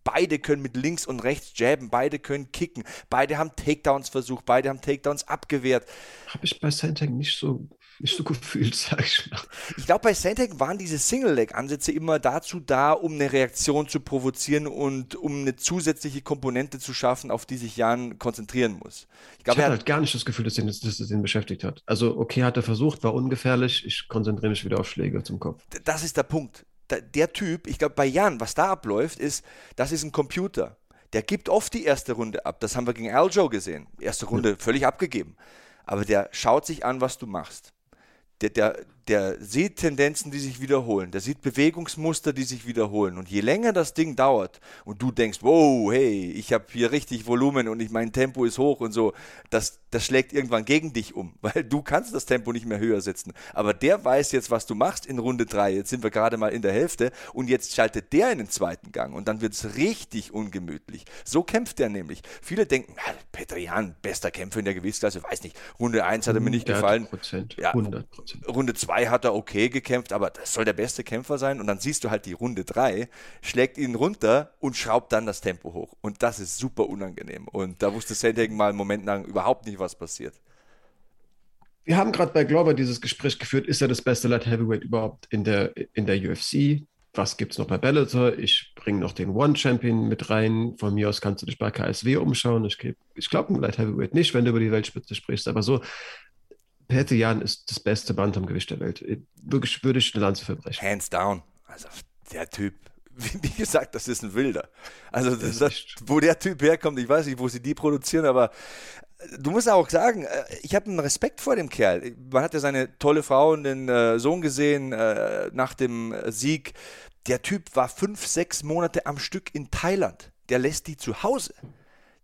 Beide können mit links und rechts jabben, beide können kicken, beide haben Takedowns versucht, beide haben Takedowns abgewehrt. Habe ich bei Santec nicht so nicht so gefühlt, sag ich mal. Ich glaube, bei Santec waren diese Single-Leg-Ansätze immer dazu da, um eine Reaktion zu provozieren und um eine zusätzliche Komponente zu schaffen, auf die sich Jan konzentrieren muss. Ich, glaub, ich hatte halt gar nicht das Gefühl, dass, ihn, dass es ihn beschäftigt hat. Also, okay, hat er versucht, war ungefährlich, ich konzentriere mich wieder auf Schläge zum Kopf. Das ist der Punkt der Typ, ich glaube bei Jan, was da abläuft, ist, das ist ein Computer. Der gibt oft die erste Runde ab. Das haben wir gegen Aljo gesehen. Erste Runde völlig abgegeben. Aber der schaut sich an, was du machst. Der, der, der sieht Tendenzen, die sich wiederholen, der sieht Bewegungsmuster, die sich wiederholen. Und je länger das Ding dauert und du denkst, wow, hey, ich habe hier richtig Volumen und ich, mein Tempo ist hoch und so, das, das schlägt irgendwann gegen dich um, weil du kannst das Tempo nicht mehr höher setzen. Aber der weiß jetzt, was du machst in Runde 3. Jetzt sind wir gerade mal in der Hälfte und jetzt schaltet der in den zweiten Gang und dann wird es richtig ungemütlich. So kämpft er nämlich. Viele denken, Peter Jan, bester Kämpfer in der Gewichtsklasse, weiß nicht, Runde 1 hat er mir nicht gefallen. Ja, 100%. Runde 2 2 hat er okay gekämpft, aber das soll der beste Kämpfer sein. Und dann siehst du halt die Runde 3, schlägt ihn runter und schraubt dann das Tempo hoch. Und das ist super unangenehm. Und da wusste Sandhagen mal einen Moment lang überhaupt nicht, was passiert. Wir haben gerade bei Glover dieses Gespräch geführt, ist er das beste Light Heavyweight überhaupt in der, in der UFC? Was gibt es noch bei Bellator? Ich bringe noch den One Champion mit rein. Von mir aus kannst du dich bei KSW umschauen. Ich, ich glaube, ein Light Heavyweight nicht, wenn du über die Weltspitze sprichst. Aber so, Peter Jan ist das beste Bantamgewicht der Welt. Wirklich würde ich eine Lanze verbrechen. Hands down. Also der Typ, wie gesagt, das ist ein Wilder. Also das, das, wo der Typ herkommt, ich weiß nicht, wo sie die produzieren, aber äh, du musst auch sagen, äh, ich habe einen Respekt vor dem Kerl. Man hat ja seine tolle Frau und den äh, Sohn gesehen nach dem Sieg. Der Typ war fünf, sechs Monate am Stück in Thailand. Der lässt die zu Hause.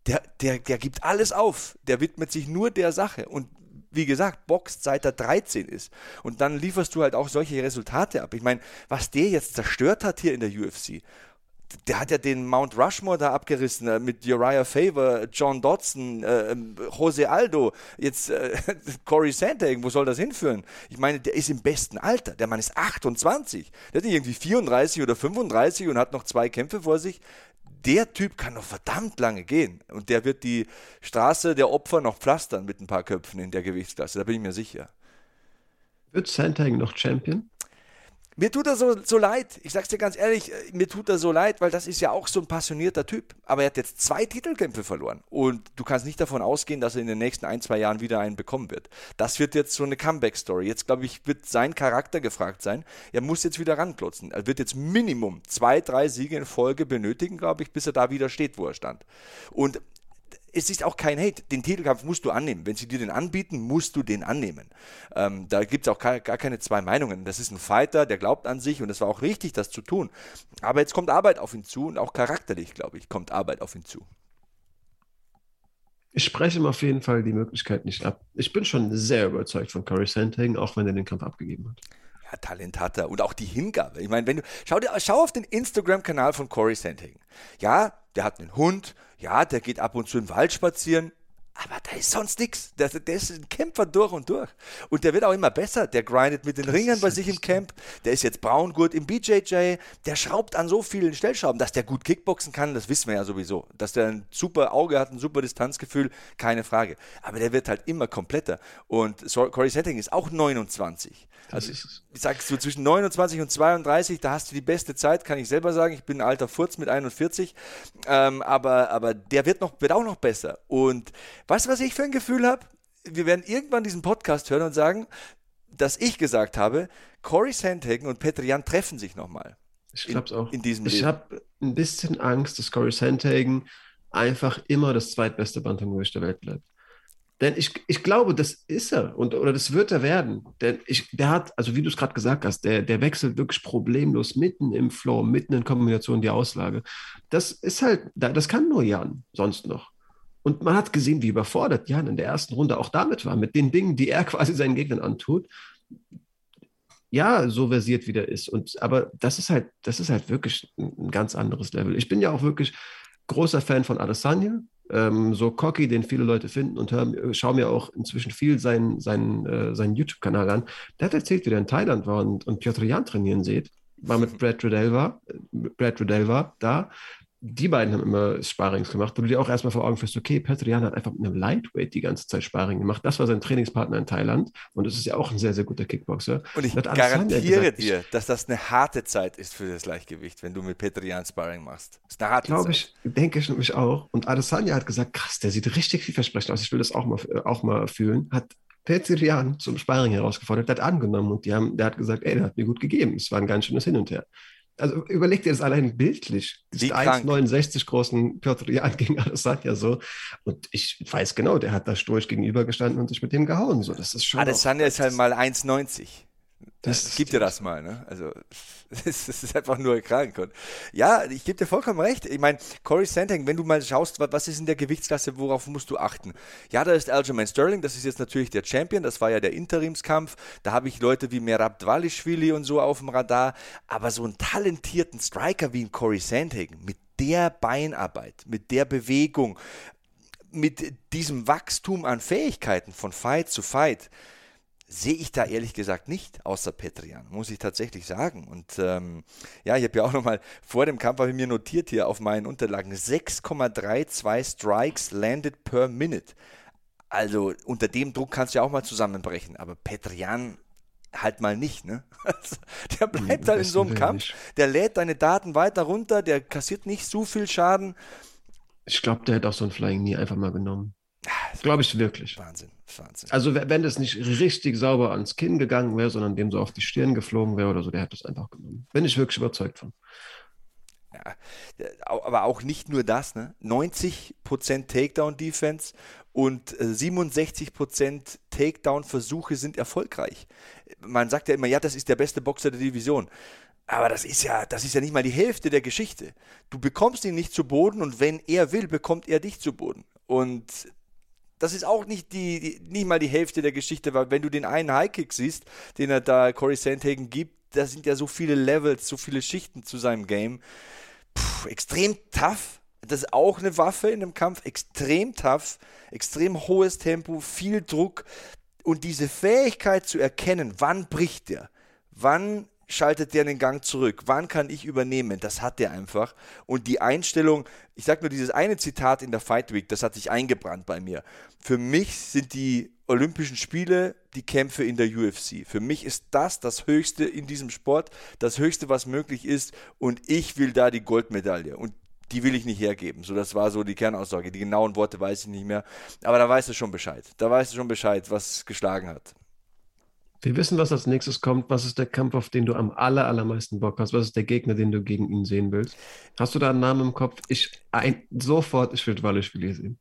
Der, der, der gibt alles auf. Der widmet sich nur der Sache. Und wie gesagt, boxt seit er 13 ist. Und dann lieferst du halt auch solche Resultate ab. Ich meine, was der jetzt zerstört hat hier in der UFC, der hat ja den Mount Rushmore da abgerissen äh, mit Uriah Favor, John Dodson, äh, ähm, Jose Aldo, jetzt äh, Corey Sandhagen, wo soll das hinführen? Ich meine, der ist im besten Alter. Der Mann ist 28. Der hat nicht irgendwie 34 oder 35 und hat noch zwei Kämpfe vor sich der Typ kann noch verdammt lange gehen. Und der wird die Straße der Opfer noch pflastern mit ein paar Köpfen in der Gewichtsklasse, da bin ich mir sicher. Wird Sandhagen noch Champion? Mir tut er so, so leid. Ich sag's dir ganz ehrlich, äh, mir tut er so leid, weil das ist ja auch so ein passionierter Typ. Aber er hat jetzt zwei Titelkämpfe verloren. Und du kannst nicht davon ausgehen, dass er in den nächsten ein, zwei Jahren wieder einen bekommen wird. Das wird jetzt so eine Comeback-Story. Jetzt, glaube ich, wird sein Charakter gefragt sein. Er muss jetzt wieder ranklotzen. Er wird jetzt Minimum zwei, drei Siege in Folge benötigen, glaube ich, bis er da wieder steht, wo er stand. Und es ist auch kein Hate. Den Titelkampf musst du annehmen. Wenn sie dir den anbieten, musst du den annehmen. Ähm, da gibt es auch gar, gar keine zwei Meinungen. Das ist ein Fighter, der glaubt an sich und es war auch richtig, das zu tun. Aber jetzt kommt Arbeit auf ihn zu und auch charakterlich, glaube ich, kommt Arbeit auf ihn zu. Ich spreche ihm auf jeden Fall die Möglichkeit nicht ab. Ich bin schon sehr überzeugt von Corey Sandhagen, auch wenn er den Kampf abgegeben hat. Ja, Talent hat er und auch die Hingabe. Ich meine, wenn du schau dir schau auf den Instagram-Kanal von Corey Sandhagen. Ja, der hat einen Hund, ja, der geht ab und zu im Wald spazieren, aber da ist sonst nichts. Der, der, ist ein Kämpfer durch und durch. Und der wird auch immer besser. Der grindet mit den das Ringern bei sich im Camp. Der ist jetzt Braungurt im BJJ. Der schraubt an so vielen Stellschrauben. Dass der gut Kickboxen kann, das wissen wir ja sowieso. Dass der ein super Auge hat, ein super Distanzgefühl, keine Frage. Aber der wird halt immer kompletter. Und Corey Setting ist auch 29. Also ich, ich sag so zwischen 29 und 32, da hast du die beste Zeit, kann ich selber sagen. Ich bin ein alter Furz mit 41. Ähm, aber, aber der wird, noch, wird auch noch besser. Und Weißt du, was ich für ein Gefühl habe? Wir werden irgendwann diesen Podcast hören und sagen, dass ich gesagt habe, Corey Sandhagen und Petrian treffen sich nochmal. Ich glaube es auch. In diesem ich habe ein bisschen Angst, dass Corey Sandhagen einfach immer das zweitbeste Bantamgewicht der Welt bleibt. Denn ich, ich glaube, das ist er und, oder das wird er werden. Denn ich, der hat, also wie du es gerade gesagt hast, der, der wechselt wirklich problemlos mitten im Flow, mitten in Kombination die Auslage. Das ist halt, das kann nur Jan sonst noch. Und man hat gesehen, wie überfordert Jan in der ersten Runde auch damit war, mit den Dingen, die er quasi seinen Gegnern antut. Ja, so versiert wie der ist. Und, aber das ist halt, das ist halt wirklich ein ganz anderes Level. Ich bin ja auch wirklich großer Fan von Adesanya. Ähm, so cocky, den viele Leute finden und hören, schauen mir auch inzwischen viel seinen, seinen, äh, seinen YouTube-Kanal an. Der hat erzählt, wie der in Thailand war und, und Piotr Jan trainieren sieht. War mit Brad Riddell war, Brad Riddell war da die beiden haben immer Sparings gemacht, wo du dir auch erstmal vor Augen führst, okay, Petrian hat einfach mit einem Lightweight die ganze Zeit Sparring gemacht. Das war sein Trainingspartner in Thailand und das ist ja auch ein sehr, sehr guter Kickboxer. Und ich garantiere gesagt, dir, dass das eine harte Zeit ist für das Leichtgewicht, wenn du mit Petrian Sparring machst. Das ist eine harte Glaube ich, denke ich nämlich auch. Und Adesanya hat gesagt, krass, der sieht richtig vielversprechend aus. Ich will das auch mal, auch mal fühlen. Hat Petrian zum Sparring herausgefordert, der hat angenommen und die haben, der hat gesagt, ey, der hat mir gut gegeben. Es war ein ganz schönes Hin und Her also überleg dir das allein bildlich. Diesen 1,69 großen Piotr Jan gegen Adesanya so. Und ich weiß genau, der hat da sturch gegenübergestanden und sich mit dem gehauen. So, das ist schon. Adesanya ist halt mal 1,90. Das gibt dir das mal, ne? Also, es ist einfach nur krank. Und ja, ich gebe dir vollkommen recht. Ich meine, Corey Sandhagen, wenn du mal schaust, was ist in der Gewichtsklasse, worauf musst du achten? Ja, da ist Aljamain Sterling, das ist jetzt natürlich der Champion, das war ja der Interimskampf. Da habe ich Leute wie Merab Dvalishvili und so auf dem Radar. Aber so einen talentierten Striker wie ein Corey Sandhagen mit der Beinarbeit, mit der Bewegung, mit diesem Wachstum an Fähigkeiten von Fight zu Fight, sehe ich da ehrlich gesagt nicht, außer Petrian, muss ich tatsächlich sagen. Und ähm, ja, ich habe ja auch nochmal vor dem Kampf, habe ich mir notiert hier auf meinen Unterlagen, 6,32 Strikes landed per Minute. Also unter dem Druck kannst du ja auch mal zusammenbrechen, aber Petrian halt mal nicht, ne? Also, der bleibt halt in so einem Kampf, der lädt deine Daten weiter runter, der kassiert nicht so viel Schaden. Ich glaube, der hätte auch so ein Flying nie einfach mal genommen. Glaube ich wirklich. Wahnsinn, Wahnsinn. Also wenn das nicht richtig sauber ans Kinn gegangen wäre, sondern dem so auf die Stirn geflogen wäre oder so, der hätte es einfach genommen. Bin ich wirklich überzeugt von. Ja, aber auch nicht nur das, ne? 90% Takedown-Defense und 67% äh, Takedown-Versuche sind erfolgreich. Man sagt ja immer, ja, das ist der beste Boxer der Division. Aber das ist ja, das ist ja nicht mal die Hälfte der Geschichte. Du bekommst ihn nicht zu Boden und wenn er will, bekommt er dich zu Boden. Und das ist auch nicht die, die, nicht mal die Hälfte der Geschichte, weil wenn du den einen Highkick siehst, den er da Corey Sandhagen gibt, da sind ja so viele Levels, so viele Schichten zu seinem Game. Puh, extrem tough. Das ist auch eine Waffe in einem Kampf. Extrem tough, extrem hohes Tempo, viel Druck und diese Fähigkeit zu erkennen, wann bricht der, wann schaltet der den Gang zurück? Wann kann ich übernehmen? Das hat der einfach. Und die Einstellung, ich sage nur dieses eine Zitat in der Fight Week, das hat sich eingebrannt bei mir. Für mich sind die Olympischen Spiele die Kämpfe in der UFC. Für mich ist das das Höchste in diesem Sport, das Höchste, was möglich ist. Und ich will da die Goldmedaille. Und die will ich nicht hergeben. So, das war so die Kernaussage. Die genauen Worte weiß ich nicht mehr. Aber da weißt du schon Bescheid. Da weißt du schon Bescheid, was geschlagen hat. Wir wissen, was als nächstes kommt. Was ist der Kampf, auf den du am aller, allermeisten Bock hast? Was ist der Gegner, den du gegen ihn sehen willst? Hast du da einen Namen im Kopf? Ich ein, sofort, ich will Dwalischvili sehen.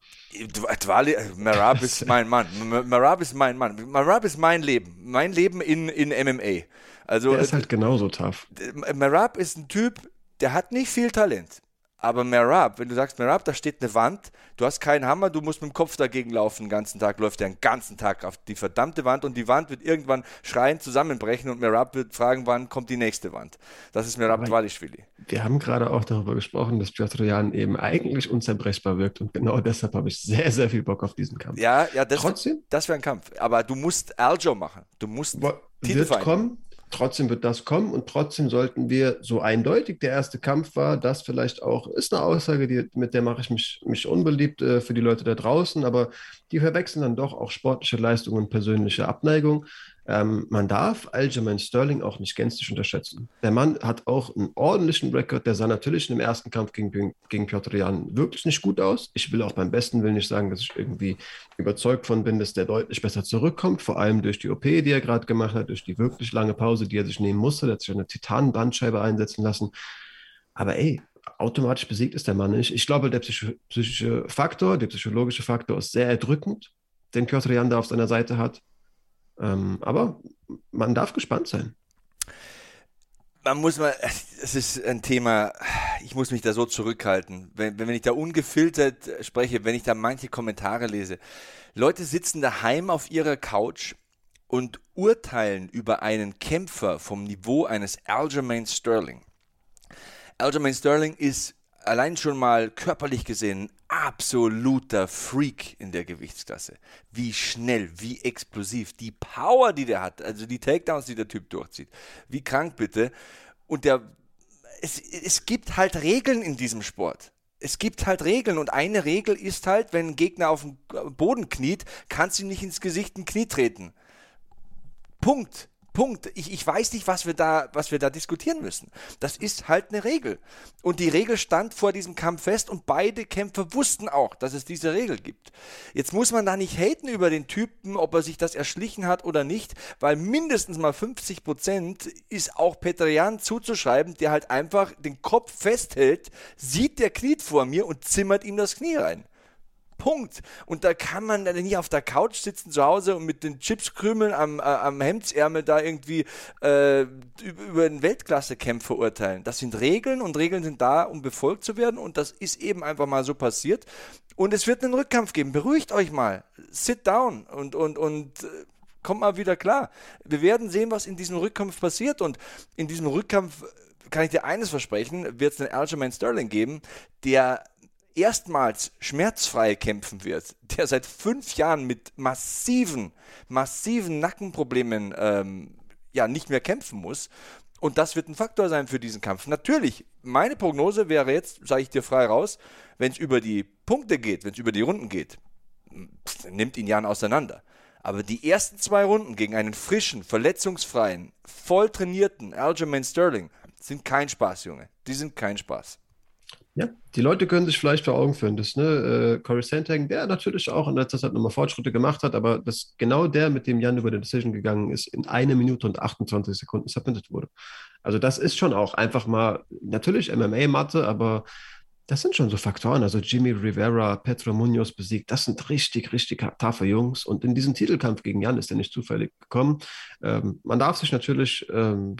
Dwali, äh, Marab ist mein Mann. Marab ist mein Mann. Marab ist mein Leben. Mein Leben in, in MMA. Also, der ist halt genauso tough. Marab ist ein Typ, der hat nicht viel Talent. Aber Merab, wenn du sagst, Merab, da steht eine Wand, du hast keinen Hammer, du musst mit dem Kopf dagegen laufen den ganzen Tag, läuft er den ganzen Tag auf die verdammte Wand und die Wand wird irgendwann schreiend zusammenbrechen und Merab wird fragen, wann kommt die nächste Wand. Das ist Merab Dvalishvili. Wir haben gerade auch darüber gesprochen, dass Piotr Jan eben eigentlich unzerbrechbar wirkt und genau deshalb habe ich sehr, sehr viel Bock auf diesen Kampf. Ja, ja, das, Trotzdem? das wäre ein Kampf. Aber du musst Aljo machen. Du musst Wird kommen, Trotzdem wird das kommen und trotzdem sollten wir, so eindeutig der erste Kampf war, das vielleicht auch, ist eine Aussage, die, mit der mache ich mich, mich unbeliebt äh, für die Leute da draußen, aber die verwechseln dann doch auch sportliche Leistung und persönliche Abneigung. Ähm, man darf Aljamain Sterling auch nicht gänzlich unterschätzen. Der Mann hat auch einen ordentlichen Rekord. Der sah natürlich im ersten Kampf gegen, gegen Piotr Jan wirklich nicht gut aus. Ich will auch beim besten Willen nicht sagen, dass ich irgendwie überzeugt von bin, dass der deutlich besser zurückkommt, vor allem durch die OP, die er gerade gemacht hat, durch die wirklich lange Pause, die er sich nehmen musste. Der hat sich eine Titanbandscheibe einsetzen lassen. Aber ey, automatisch besiegt ist der Mann nicht. Ich glaube, der psychische Faktor, der psychologische Faktor ist sehr erdrückend, den Piotr Jan da auf seiner Seite hat. Ähm, aber man darf gespannt sein. Man muss mal, es ist ein Thema, ich muss mich da so zurückhalten. Wenn, wenn ich da ungefiltert spreche, wenn ich da manche Kommentare lese. Leute sitzen daheim auf ihrer Couch und urteilen über einen Kämpfer vom Niveau eines Aljamain Sterling. Aljamain Sterling ist allein schon mal körperlich gesehen absoluter Freak in der Gewichtsklasse. Wie schnell, wie explosiv, die Power, die der hat, also die Takedowns, die der Typ durchzieht. Wie krank bitte. Und der, es, es gibt halt Regeln in diesem Sport. Es gibt halt Regeln und eine Regel ist halt, wenn ein Gegner auf dem Boden kniet, kannst du ihm nicht ins Gesicht ein Knie treten. Punkt. Punkt. Ich, ich weiß nicht, was wir, da, was wir da diskutieren müssen. Das ist halt eine Regel. Und die Regel stand vor diesem Kampf fest und beide Kämpfer wussten auch, dass es diese Regel gibt. Jetzt muss man da nicht haten über den Typen, ob er sich das erschlichen hat oder nicht, weil mindestens mal 50 Prozent ist auch Petrian zuzuschreiben, der halt einfach den Kopf festhält, sieht der Knie vor mir und zimmert ihm das Knie rein. Punkt. Und da kann man dann nicht auf der Couch sitzen zu Hause und mit den Chipskrümeln am, äh, am Hemdsärmel da irgendwie äh, über einen Weltklasse-Kämpfer urteilen. Das sind Regeln und Regeln sind da, um befolgt zu werden. Und das ist eben einfach mal so passiert. Und es wird einen Rückkampf geben. Beruhigt euch mal. Sit down und, und, und äh, kommt mal wieder klar. Wir werden sehen, was in diesem Rückkampf passiert. Und in diesem Rückkampf kann ich dir eines versprechen, wird es einen Aljamain Sterling geben, der erstmals schmerzfrei kämpfen wird, der seit fünf Jahren mit massiven, massiven Nackenproblemen ähm, ja nicht mehr kämpfen muss. Und das wird ein Faktor sein für diesen Kampf. Natürlich, meine Prognose wäre jetzt, sage ich dir frei raus, wenn es über die Punkte geht, wenn es über die Runden geht, nimmt ihn Jan auseinander. Aber die ersten zwei Runden gegen einen frischen, verletzungsfreien, voll trainierten Aljamain Sterling sind kein Spaß, Junge. Die sind kein Spaß. Ja, die Leute können sich vielleicht vor Augen führen, dass ne, äh, Corey Sandhagen, der natürlich auch in letzter Zeit nochmal Fortschritte gemacht hat, aber dass genau der, mit dem Jan über die Decision gegangen ist, in eine Minute und 28 Sekunden submitted wurde. Also das ist schon auch einfach mal, natürlich MMA-Matte, aber das sind schon so Faktoren. Also Jimmy Rivera, Petro Munoz besiegt, das sind richtig, richtig taffe Jungs. Und in diesem Titelkampf gegen Jan ist er nicht zufällig gekommen. Ähm, man darf sich natürlich ähm,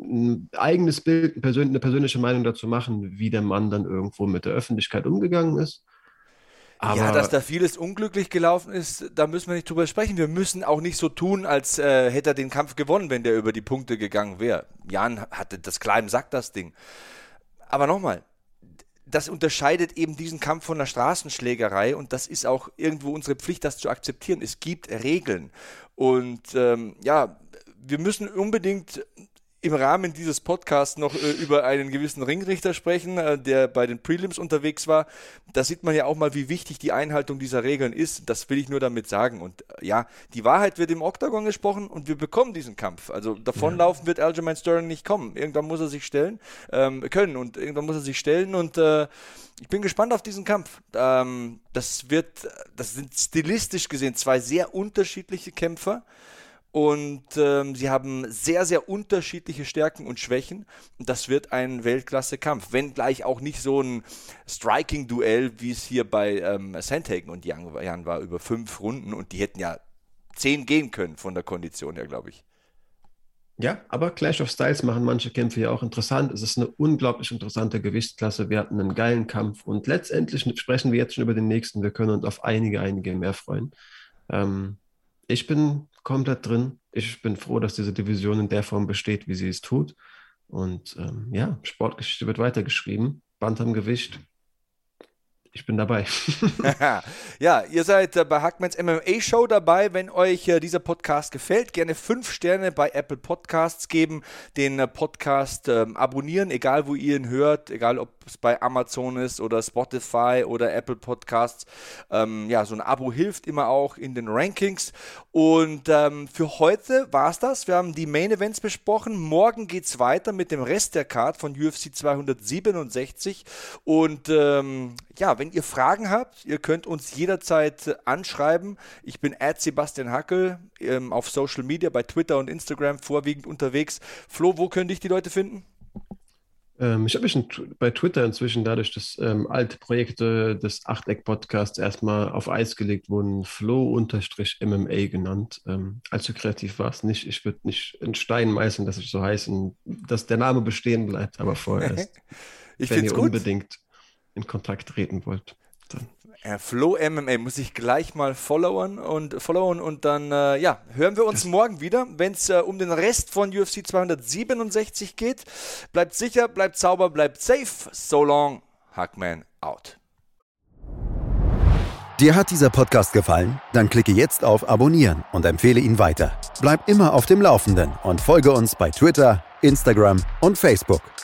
ein eigenes Bild, eine persönliche Meinung dazu machen, wie der Mann dann irgendwo mit der Öffentlichkeit umgegangen ist. Aber ja, dass da vieles unglücklich gelaufen ist, da müssen wir nicht drüber sprechen. Wir müssen auch nicht so tun, als äh, hätte er den Kampf gewonnen, wenn der über die Punkte gegangen wäre. Jan hatte das klar im Sack, das Ding. Aber nochmal, das unterscheidet eben diesen Kampf von einer Straßenschlägerei und das ist auch irgendwo unsere Pflicht, das zu akzeptieren. Es gibt Regeln und ähm, ja, wir müssen unbedingt im Rahmen dieses Podcasts noch äh, über einen gewissen Ringrichter sprechen, äh, der bei den Prelims unterwegs war. Da sieht man ja auch mal, wie wichtig die Einhaltung dieser Regeln ist. Das will ich nur damit sagen. Und äh, ja, die Wahrheit wird im Oktagon gesprochen und wir bekommen diesen Kampf. Also davonlaufen wird Aljamain Sterling nicht kommen. Irgendwann muss er sich stellen ähm, können und irgendwann muss er sich stellen und äh, ich bin gespannt auf diesen Kampf. Ähm, das wird, das sind stilistisch gesehen zwei sehr unterschiedliche Kämpfer. Und ähm, sie haben sehr, sehr unterschiedliche Stärken und Schwächen. Das wird ein Weltklasse-Kampf. Wenngleich auch nicht so ein Striking-Duell, wie es hier bei ähm, Sandhagen und Jan war, über fünf Runden. Und die hätten ja zehn gehen können von der Kondition her, glaube ich. Ja, aber Clash of Styles machen manche Kämpfe ja auch interessant. Es ist eine unglaublich interessante Gewichtsklasse. Wir hatten einen geilen Kampf und letztendlich sprechen wir jetzt schon über den nächsten. Wir können uns auf einige, einige mehr freuen. Ähm, ich bin komplett drin. Ich bin froh, dass diese Division in der Form besteht, wie sie es tut. Und ähm, ja, Sportgeschichte wird weitergeschrieben. Bantamgewicht, ich bin dabei. ja, ihr seid äh, bei Hackmans MMA Show dabei. Wenn euch äh, dieser Podcast gefällt, gerne fünf Sterne bei Apple Podcasts geben, den äh, Podcast ähm, abonnieren, egal wo ihr ihn hört, egal ob es bei Amazon ist oder Spotify oder Apple Podcasts. Ähm, ja, so ein Abo hilft immer auch in den Rankings. Und ähm, für heute war es das. Wir haben die Main Events besprochen. Morgen geht es weiter mit dem Rest der Card von UFC 267. Und ja, wenn ihr Fragen habt, ihr könnt uns jederzeit anschreiben. Ich bin at Sebastian Hackel ähm, auf Social Media, bei Twitter und Instagram vorwiegend unterwegs. Flo, wo können dich die Leute finden? Ähm, ich habe mich bei Twitter inzwischen dadurch, dass ähm, alte Projekte des Achteck-Podcasts erstmal auf Eis gelegt wurden, Flo-MMA genannt. Ähm, allzu kreativ war es nicht. Ich würde nicht in Stein meißeln, dass ich so heiße und dass der Name bestehen bleibt, aber vorerst. ich finde es gut. unbedingt in Kontakt treten wollt. Dann. Ja, Flow MMA muss ich gleich mal followen und followen und dann äh, ja, hören wir uns morgen wieder, wenn es äh, um den Rest von UFC 267 geht. Bleibt sicher, bleibt sauber, bleibt safe. So long, Hackman out. Dir hat dieser Podcast gefallen? Dann klicke jetzt auf Abonnieren und empfehle ihn weiter. Bleib immer auf dem Laufenden und folge uns bei Twitter, Instagram und Facebook.